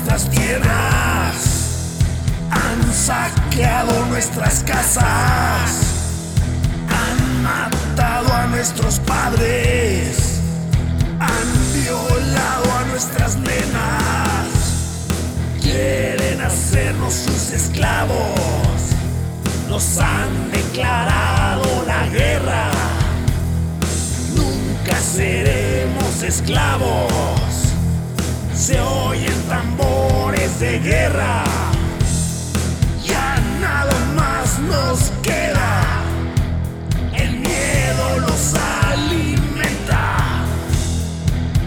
nuestras tierras, han saqueado nuestras casas, han matado a nuestros padres, han violado a nuestras nenas, quieren hacernos sus esclavos, nos han declarado la guerra, nunca seremos esclavos se oyen tambores de guerra. Ya nada más nos queda. El miedo los alimenta.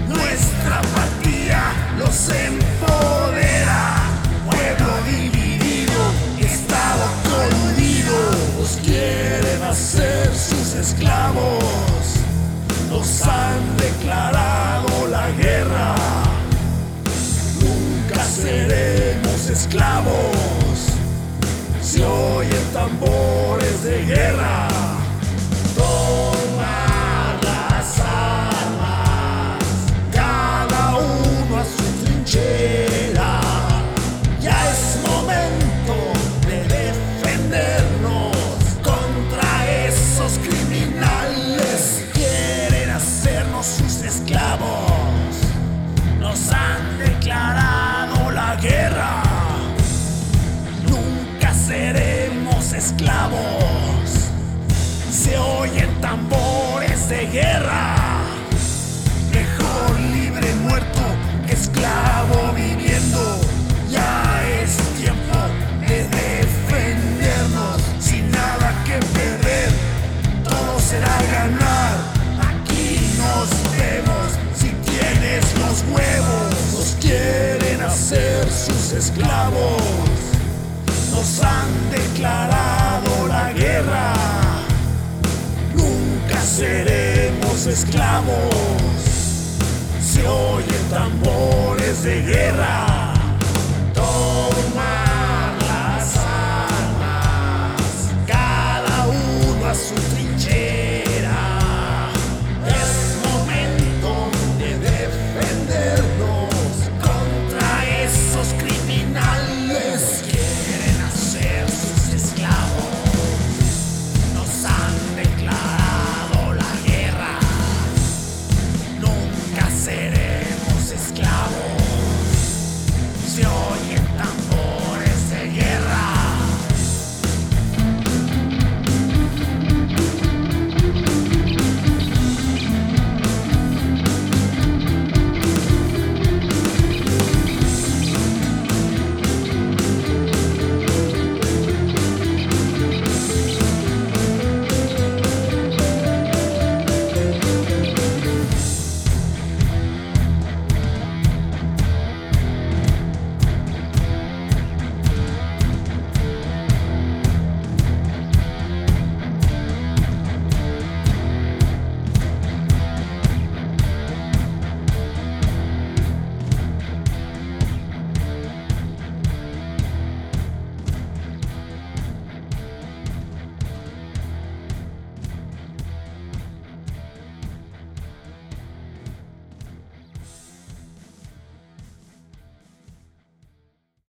Nuestra apatía los empodera. Pueblo dividido, Estado coludido. Nos quieren hacer sus esclavos. Nos han declarado la guerra tambores de guerra. Esclavos. Se oyen tambores seremos esclavos. Se oyen tambores de guerra.